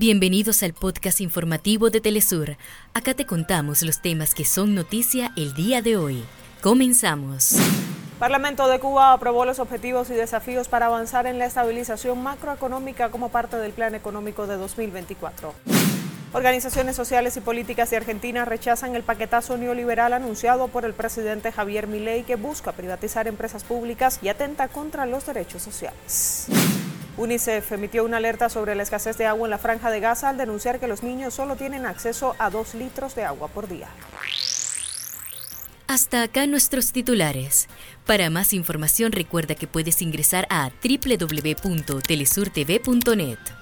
Bienvenidos al podcast informativo de Telesur. Acá te contamos los temas que son noticia el día de hoy. Comenzamos. Parlamento de Cuba aprobó los objetivos y desafíos para avanzar en la estabilización macroeconómica como parte del Plan Económico de 2024. Organizaciones sociales y políticas de Argentina rechazan el paquetazo neoliberal anunciado por el presidente Javier Milei que busca privatizar empresas públicas y atenta contra los derechos sociales. UNICEF emitió una alerta sobre la escasez de agua en la franja de Gaza al denunciar que los niños solo tienen acceso a dos litros de agua por día. Hasta acá nuestros titulares. Para más información recuerda que puedes ingresar a www.telesurtv.net.